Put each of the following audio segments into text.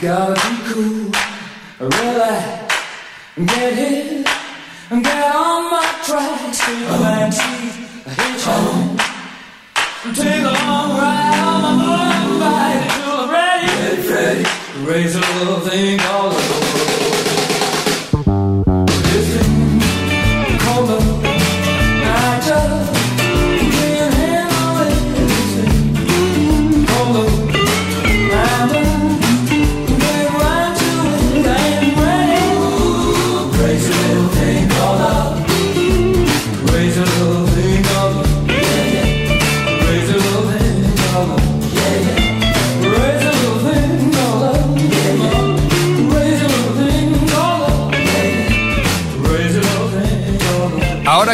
Gotta be cool, relax, get hit, get on my tracks, take oh. my teeth, I hit home. Take a long ride on my motorbike until I'm ready. Get ready, raise a little thing called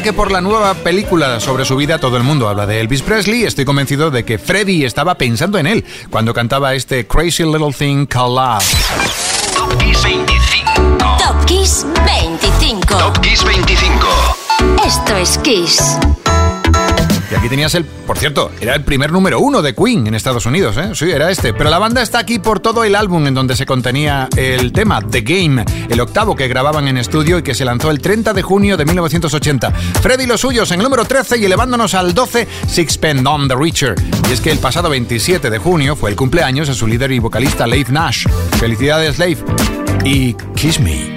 que por la nueva película sobre su vida todo el mundo habla de Elvis Presley, estoy convencido de que Freddie estaba pensando en él cuando cantaba este Crazy Little Thing Called Love. Top Kiss 25. Top Kiss 25. Top Kiss 25. Esto es Kiss. Y aquí tenías el, por cierto, era el primer número uno de Queen en Estados Unidos, ¿eh? Sí, era este. Pero la banda está aquí por todo el álbum en donde se contenía el tema, The Game, el octavo que grababan en estudio y que se lanzó el 30 de junio de 1980. Freddy y los suyos en el número 13 y elevándonos al 12, Sixpence on the Richer. Y es que el pasado 27 de junio fue el cumpleaños de su líder y vocalista Leif Nash. Felicidades, Leif. Y Kiss Me.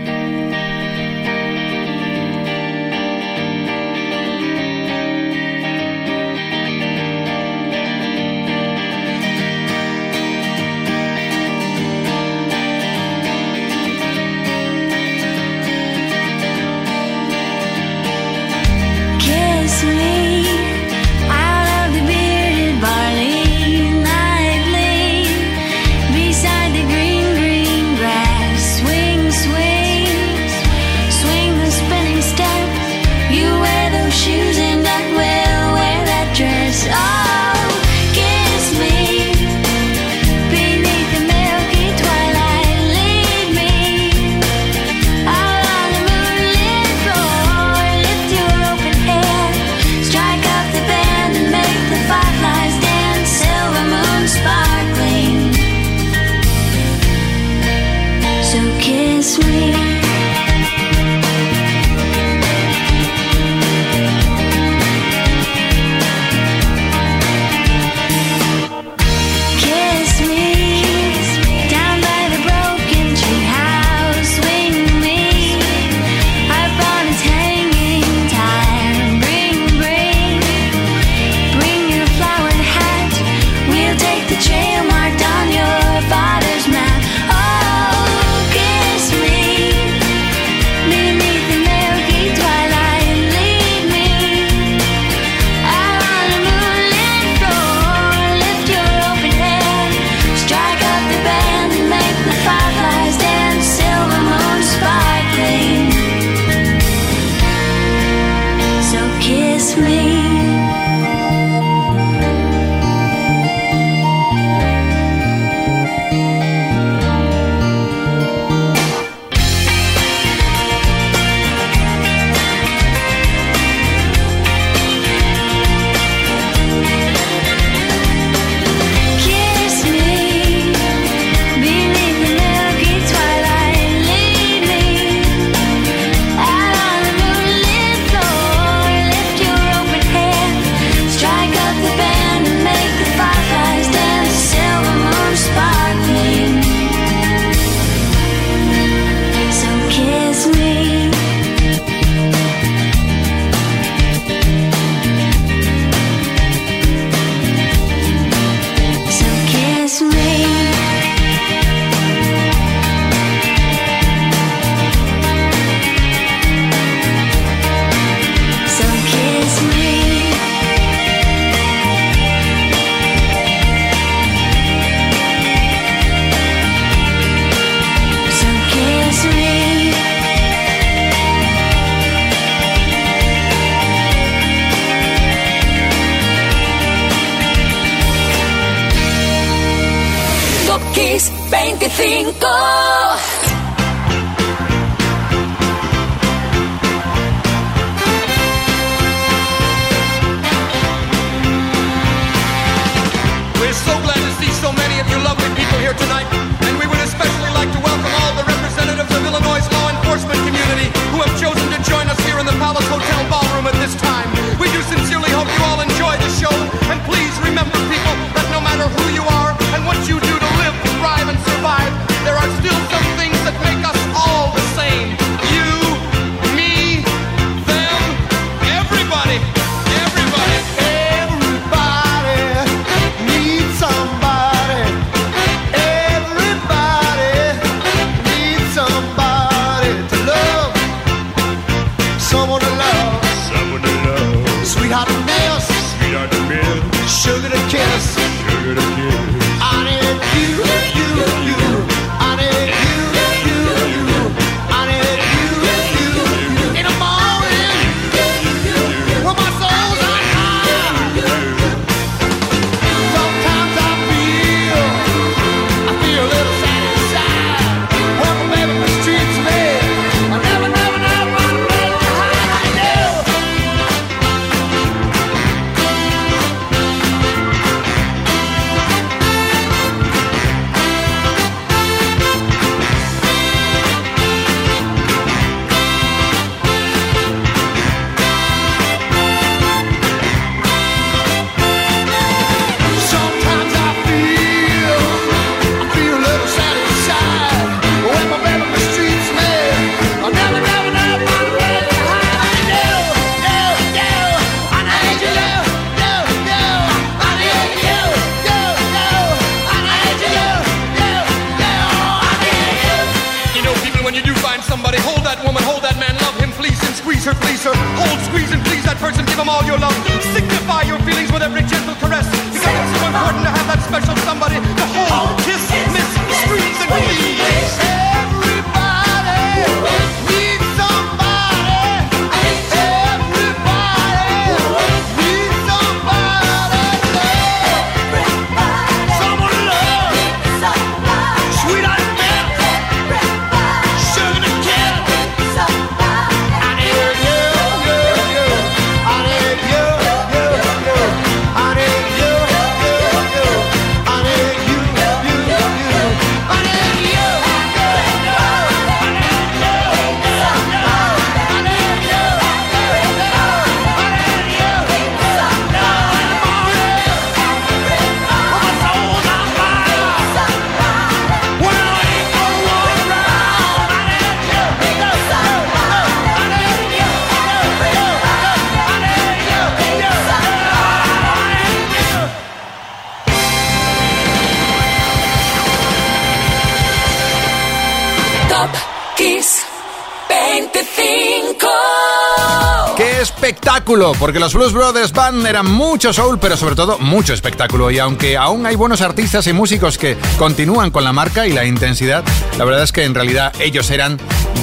porque los Blues Brothers Band eran mucho soul, pero sobre todo mucho espectáculo. Y aunque aún hay buenos artistas y músicos que continúan con la marca y la intensidad, la verdad es que en realidad ellos eran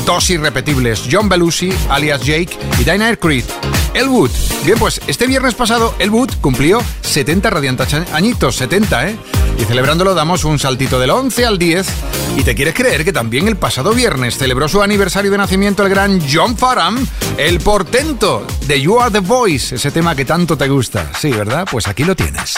dos irrepetibles, John Belushi, alias Jake, y Dinah Creed. Elwood. Bien, pues este viernes pasado Elwood cumplió 70 radiantes añitos, 70, ¿eh? Y celebrándolo damos un saltito del 11 al 10. Y te quieres creer que también el pasado viernes celebró su aniversario de nacimiento el gran John Farham, el portento de You Are the Voice, ese tema que tanto te gusta. Sí, ¿verdad? Pues aquí lo tienes.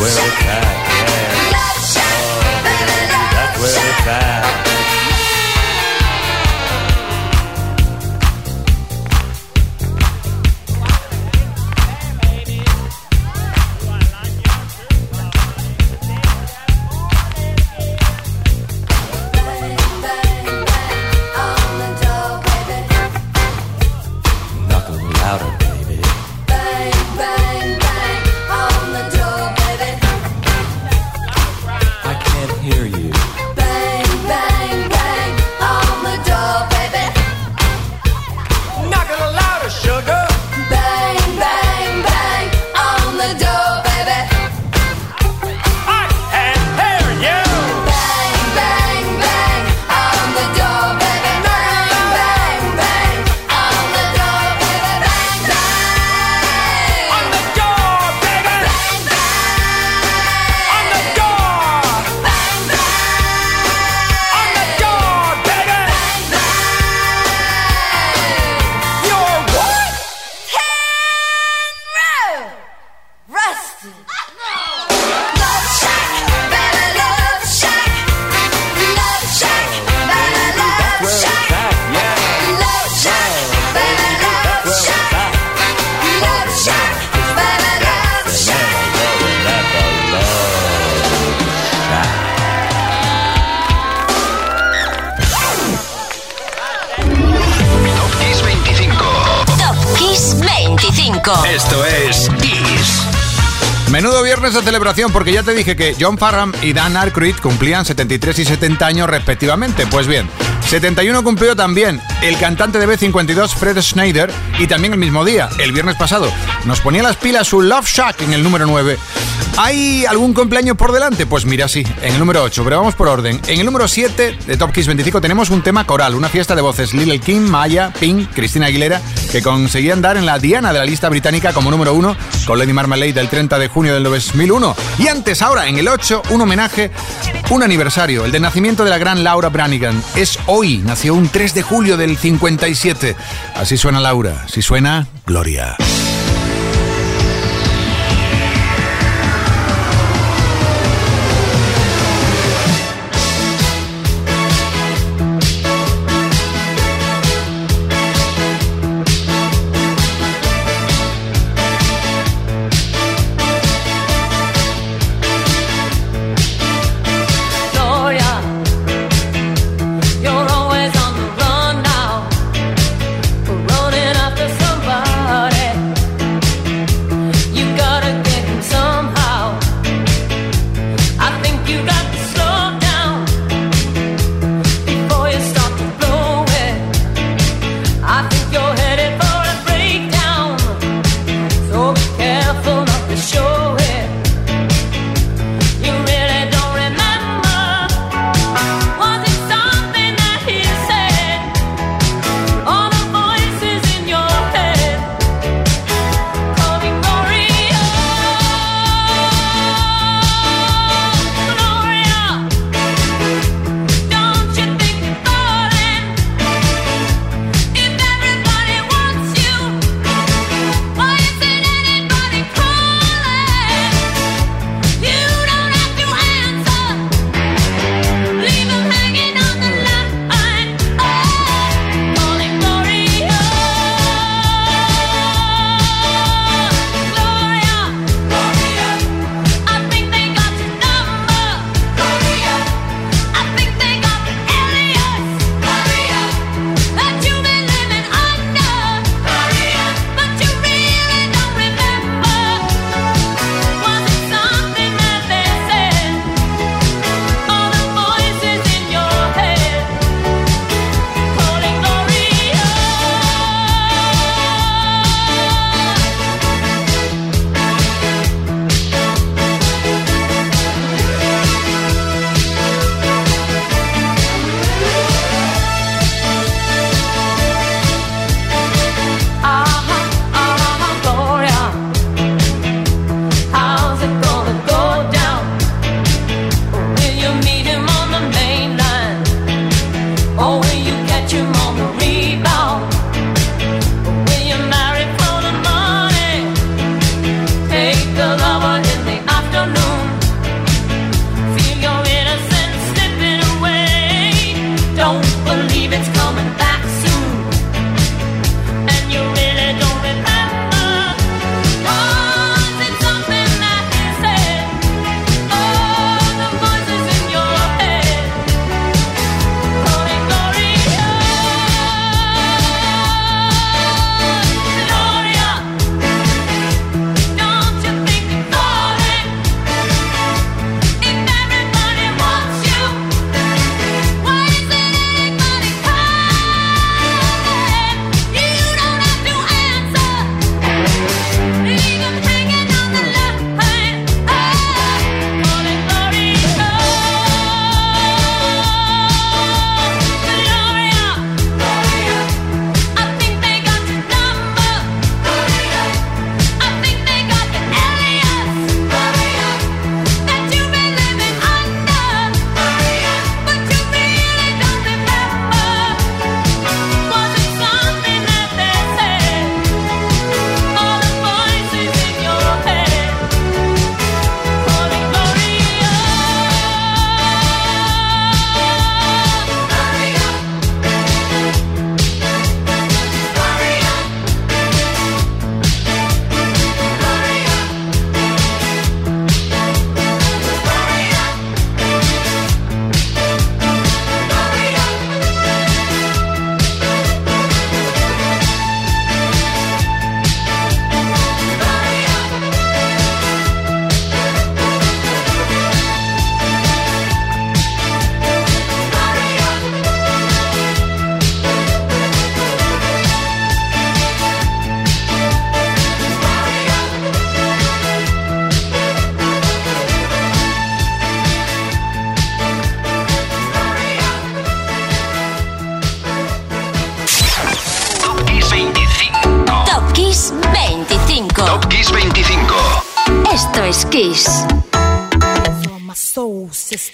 That's where it's at. Yeah. That's where it's at. 25. Esto es Kiss. Menudo viernes de celebración porque ya te dije que John Farram y Dan Aykroyd cumplían 73 y 70 años respectivamente. Pues bien, 71 cumplió también el cantante de B52 Fred Schneider y también el mismo día, el viernes pasado, nos ponía las pilas su Love Shack en el número 9. ¿Hay algún cumpleaños por delante? Pues mira, sí, en el número 8, pero vamos por orden. En el número 7 de Top Kiss 25 tenemos un tema coral, una fiesta de voces. Lil Kim, Maya, Pink, Cristina Aguilera, que conseguían dar en la diana de la lista británica como número 1 con Lady Marmalade del 30 de junio del 2001. Y antes, ahora, en el 8, un homenaje, un aniversario, el de nacimiento de la gran Laura Branigan. Es hoy, nació un 3 de julio del 57. Así suena Laura, así suena. Gloria, don't believe.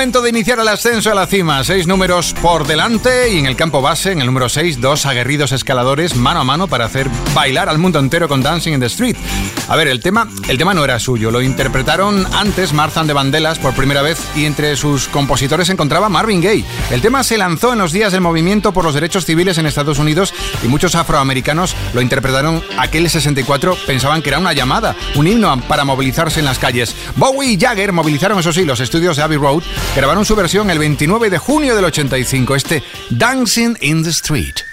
Momento de iniciar el ascenso a la cima. Seis números por delante y en el campo base, en el número 6, dos aguerridos escaladores mano a mano para hacer bailar al mundo entero con Dancing in the Street. A ver, el tema, el tema no era suyo, lo interpretaron antes Marzan de Vandelas por primera vez y entre sus compositores se encontraba Marvin Gaye. El tema se lanzó en los días del movimiento por los derechos civiles en Estados Unidos y muchos afroamericanos lo interpretaron aquel 64, pensaban que era una llamada, un himno para movilizarse en las calles. Bowie y Jagger movilizaron, eso sí, los estudios de Abbey Road, grabaron su versión el 29 de junio del 85, este Dancing in the Street.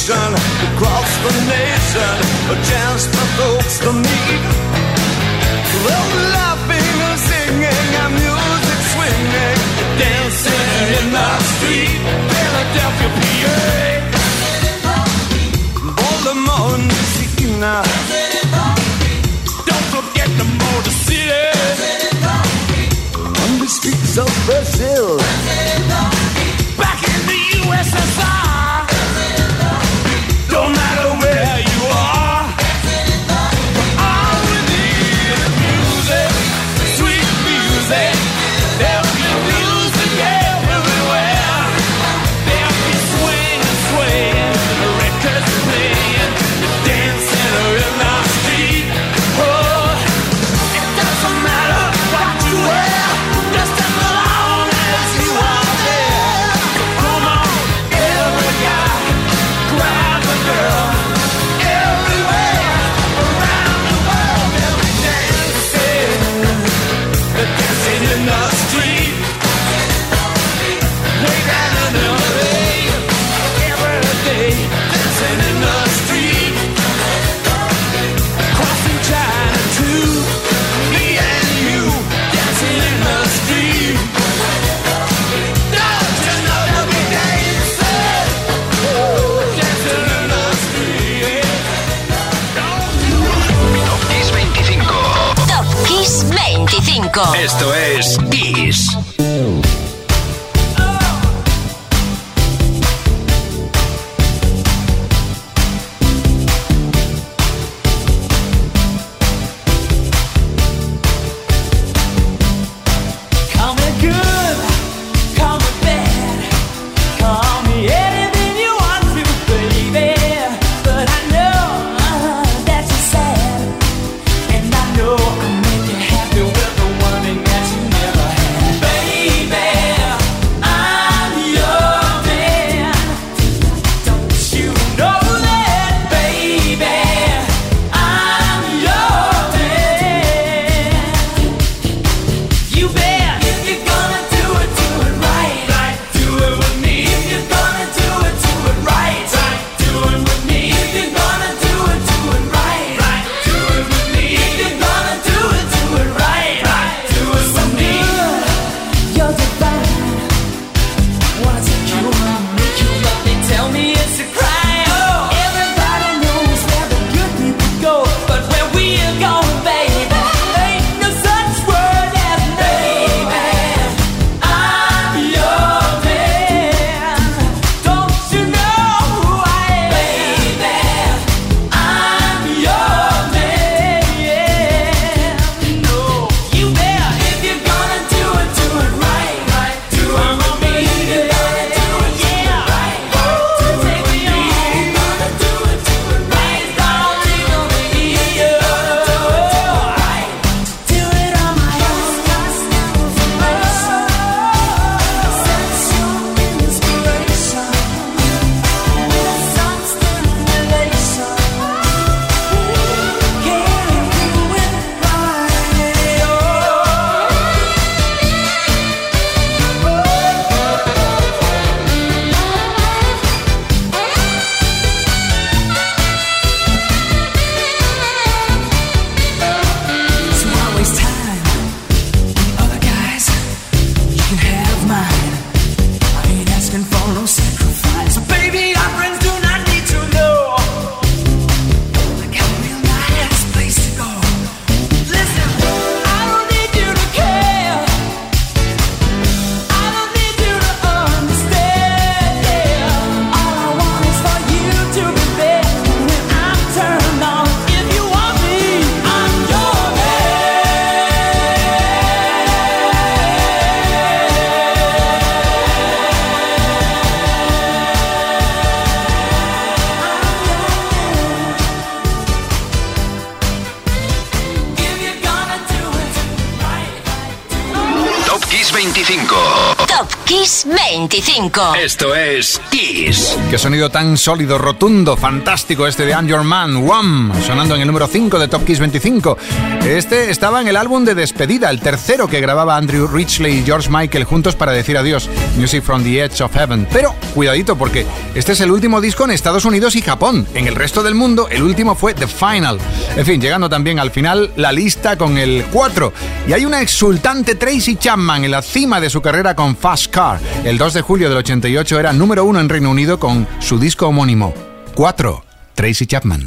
station across the nation, a chance for folks to meet. Love laughing and singing and music swinging, dancing in the street, Philadelphia, PA. Baltimore, Louisiana. Don't forget the motor city. On the streets of Brazil. Blanco. Esto es Kiss. 25. Esto es Kiss. Qué sonido tan sólido, rotundo, fantástico este de I'm Your Man, Wham, sonando en el número 5 de Top Kiss 25. Este estaba en el álbum de despedida, el tercero que grababa Andrew Ridgely y George Michael juntos para decir adiós, Music from the Edge of Heaven. Pero cuidadito porque este es el último disco en Estados Unidos y Japón. En el resto del mundo, el último fue The Final. En fin, llegando también al final la lista con el 4. Y hay una exultante Tracy Chapman en la cima de su carrera con Fast Car. El 2 de julio del 88 era número uno en Reino Unido con su disco homónimo. 4. Tracy Chapman.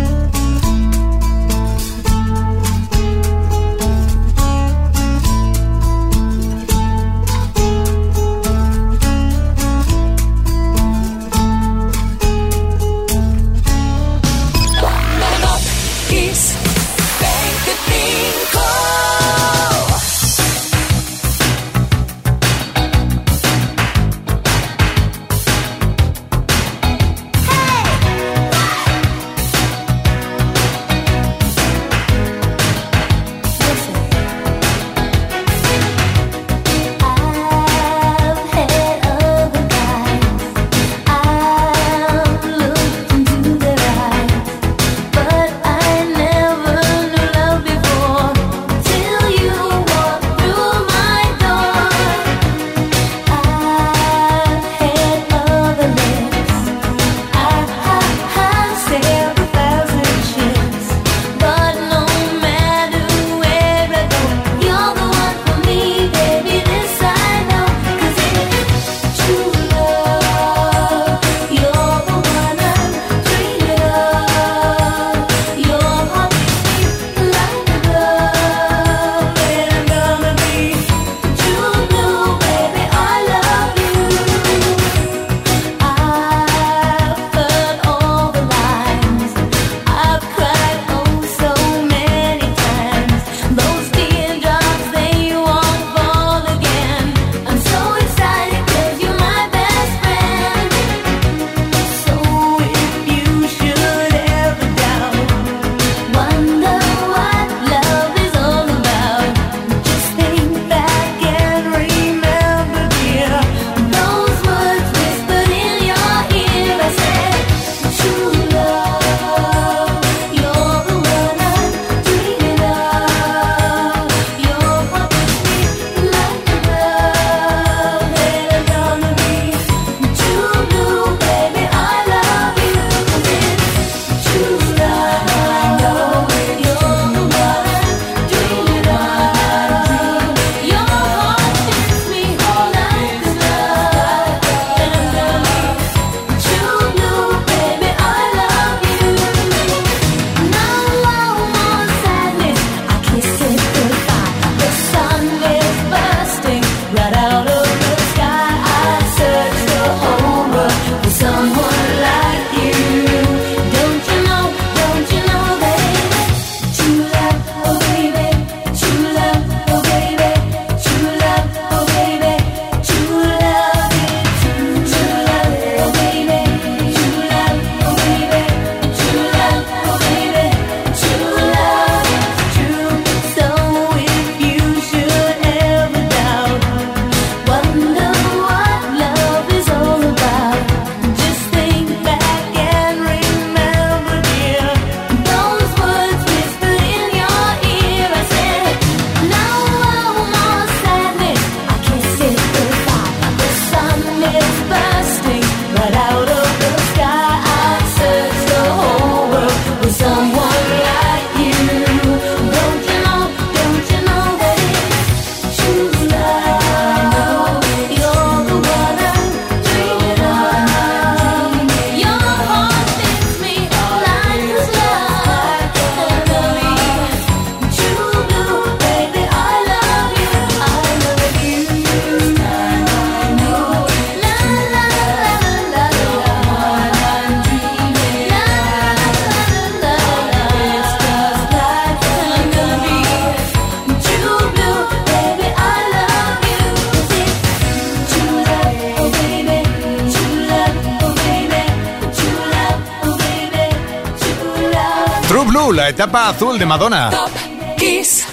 Blue, la etapa azul de Madonna. Top Kiss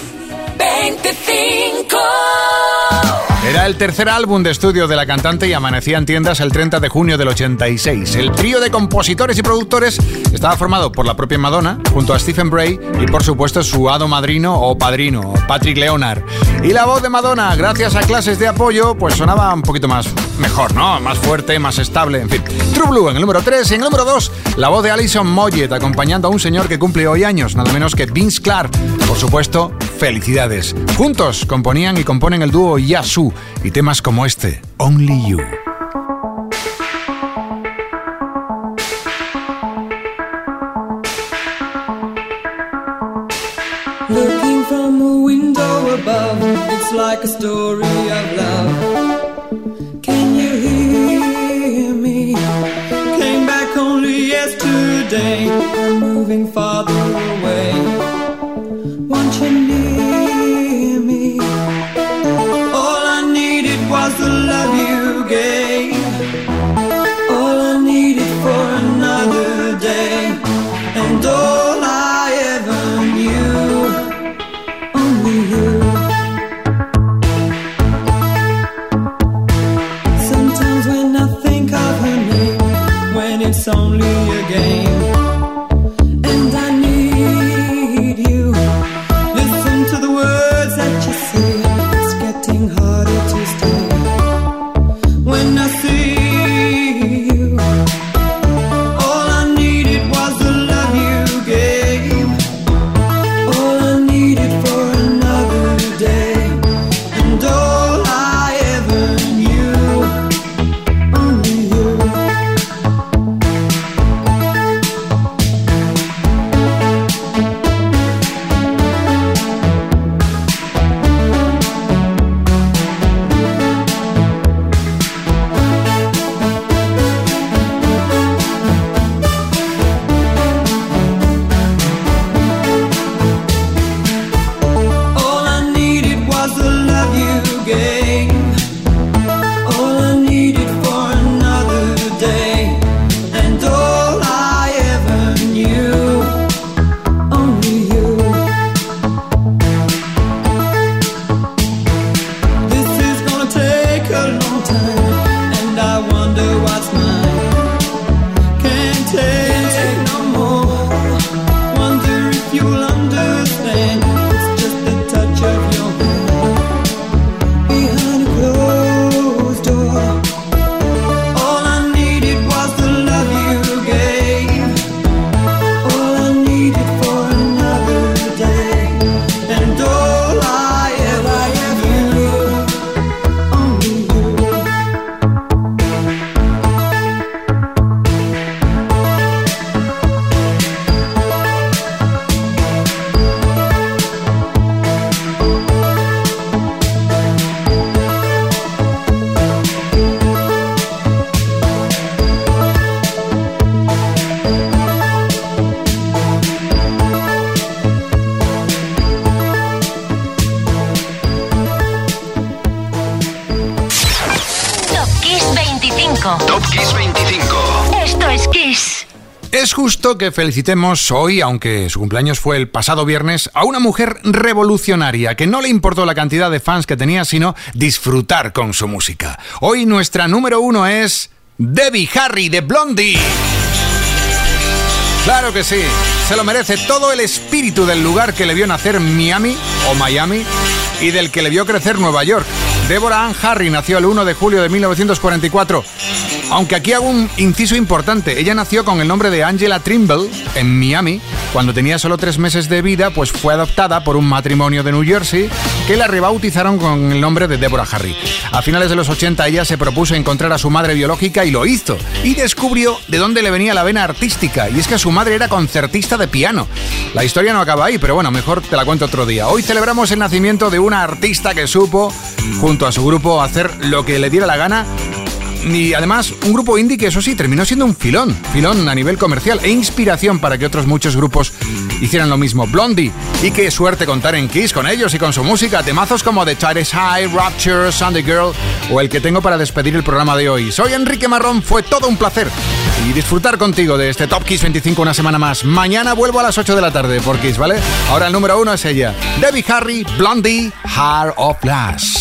25. Era el tercer álbum de estudio de la cantante y amanecía en tiendas el 30 de junio del 86. El trío de compositores y productores estaba formado por la propia Madonna, junto a Stephen Bray y por supuesto su hado madrino o padrino, Patrick Leonard. Y la voz de Madonna, gracias a clases de apoyo, pues sonaba un poquito más mejor, ¿no? Más fuerte, más estable, en fin. True Blue en el número 3 y en el número 2, la voz de Alison Moyet acompañando a un señor que cumple hoy años, nada menos que Vince Clark. Por supuesto, felicidades. Juntos componían y componen el dúo Yasu y temas como este, Only You. Justo que felicitemos hoy, aunque su cumpleaños fue el pasado viernes, a una mujer revolucionaria que no le importó la cantidad de fans que tenía, sino disfrutar con su música. Hoy nuestra número uno es Debbie Harry de Blondie. Claro que sí, se lo merece todo el espíritu del lugar que le vio nacer Miami o Miami y del que le vio crecer Nueva York. Deborah Ann Harry nació el 1 de julio de 1944. Aunque aquí hago un inciso importante, ella nació con el nombre de Angela Trimble en Miami. Cuando tenía solo tres meses de vida, pues fue adoptada por un matrimonio de New Jersey que la rebautizaron con el nombre de Deborah Harry. A finales de los 80 ella se propuso encontrar a su madre biológica y lo hizo. Y descubrió de dónde le venía la vena artística. Y es que su madre era concertista de piano. La historia no acaba ahí, pero bueno, mejor te la cuento otro día. Hoy celebramos el nacimiento de una artista que supo, junto a su grupo, hacer lo que le diera la gana y además un grupo indie que eso sí terminó siendo un filón, filón a nivel comercial e inspiración para que otros muchos grupos hicieran lo mismo Blondie. Y qué suerte contar en Kiss con ellos y con su música, temazos como The Tide High, Rapture, Sunday Girl o el que tengo para despedir el programa de hoy. Soy Enrique Marrón, fue todo un placer y disfrutar contigo de este Top Kiss 25 una semana más. Mañana vuelvo a las 8 de la tarde por Kiss, ¿vale? Ahora el número uno es ella, Debbie Harry, Blondie, Heart of Glass.